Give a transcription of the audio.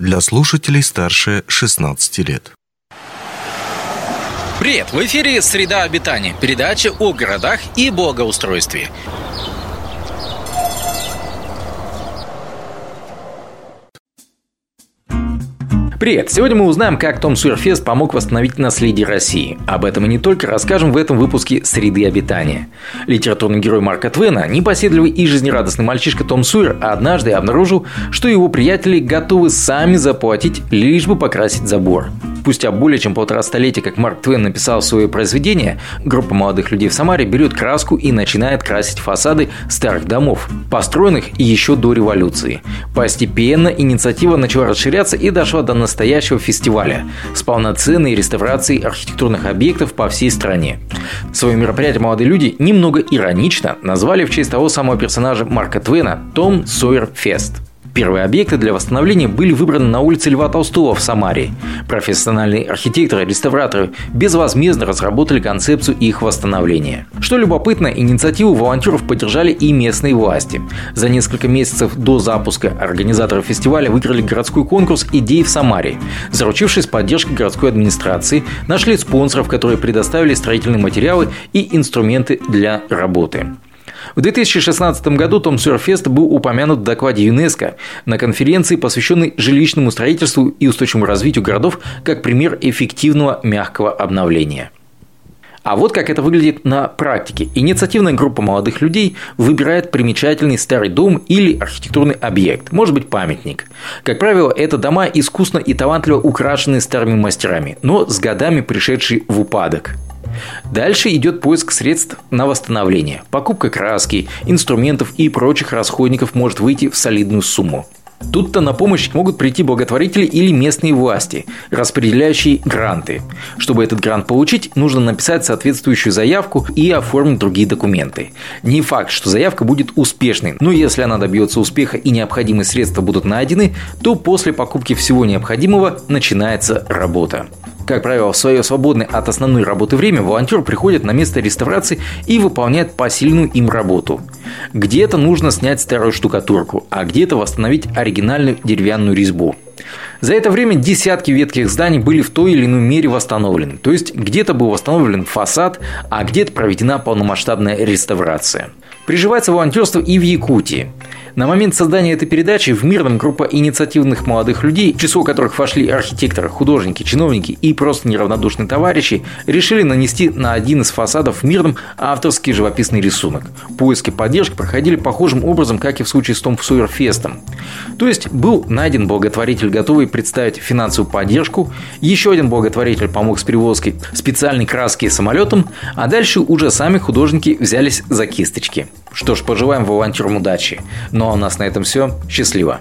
для слушателей старше 16 лет. Привет! В эфире «Среда обитания» – передача о городах и благоустройстве. Привет! Сегодня мы узнаем, как Том Суэрфест помог восстановить наследие России. Об этом и не только расскажем в этом выпуске «Среды обитания». Литературный герой Марка Твена, непоседливый и жизнерадостный мальчишка Том Суэр, однажды обнаружил, что его приятели готовы сами заплатить, лишь бы покрасить забор. Спустя более чем полтора столетия, как Марк Твен написал свое произведение, группа молодых людей в Самаре берет краску и начинает красить фасады старых домов, построенных еще до революции. Постепенно инициатива начала расширяться и дошла до настоящего фестиваля с полноценной реставрацией архитектурных объектов по всей стране. Свое мероприятие молодые люди немного иронично назвали в честь того самого персонажа Марка Твена Том Сойер Фест – Первые объекты для восстановления были выбраны на улице Льва Толстого в Самаре. Профессиональные архитекторы, реставраторы безвозмездно разработали концепцию их восстановления. Что любопытно, инициативу волонтеров поддержали и местные власти. За несколько месяцев до запуска организаторы фестиваля выиграли городской конкурс «Идеи в Самаре». Заручившись поддержкой городской администрации, нашли спонсоров, которые предоставили строительные материалы и инструменты для работы. В 2016 году Том Сёрфест был упомянут в докладе ЮНЕСКО на конференции, посвященной жилищному строительству и устойчивому развитию городов как пример эффективного мягкого обновления. А вот как это выглядит на практике. Инициативная группа молодых людей выбирает примечательный старый дом или архитектурный объект, может быть памятник. Как правило, это дома искусно и талантливо украшенные старыми мастерами, но с годами пришедшие в упадок. Дальше идет поиск средств на восстановление. Покупка краски, инструментов и прочих расходников может выйти в солидную сумму. Тут-то на помощь могут прийти благотворители или местные власти, распределяющие гранты. Чтобы этот грант получить, нужно написать соответствующую заявку и оформить другие документы. Не факт, что заявка будет успешной, но если она добьется успеха и необходимые средства будут найдены, то после покупки всего необходимого начинается работа. Как правило, в свое свободное от основной работы время волонтер приходит на место реставрации и выполняет посильную им работу. Где-то нужно снять старую штукатурку, а где-то восстановить оригинальную деревянную резьбу. За это время десятки ветхих зданий были в той или иной мере восстановлены. То есть где-то был восстановлен фасад, а где-то проведена полномасштабная реставрация. Приживается волонтерство и в Якутии. На момент создания этой передачи в Мирном группа инициативных молодых людей, в число которых вошли архитекторы, художники, чиновники и просто неравнодушные товарищи, решили нанести на один из фасадов в Мирном авторский живописный рисунок. Поиски поддержки проходили похожим образом, как и в случае с Том Сойерфестом. То есть был найден благотворитель, готовый представить финансовую поддержку, еще один благотворитель помог с перевозкой специальной краски самолетом, а дальше уже сами художники взялись за кисточки. Что ж, пожелаем волонтерам удачи. Ну а у нас на этом все. Счастливо!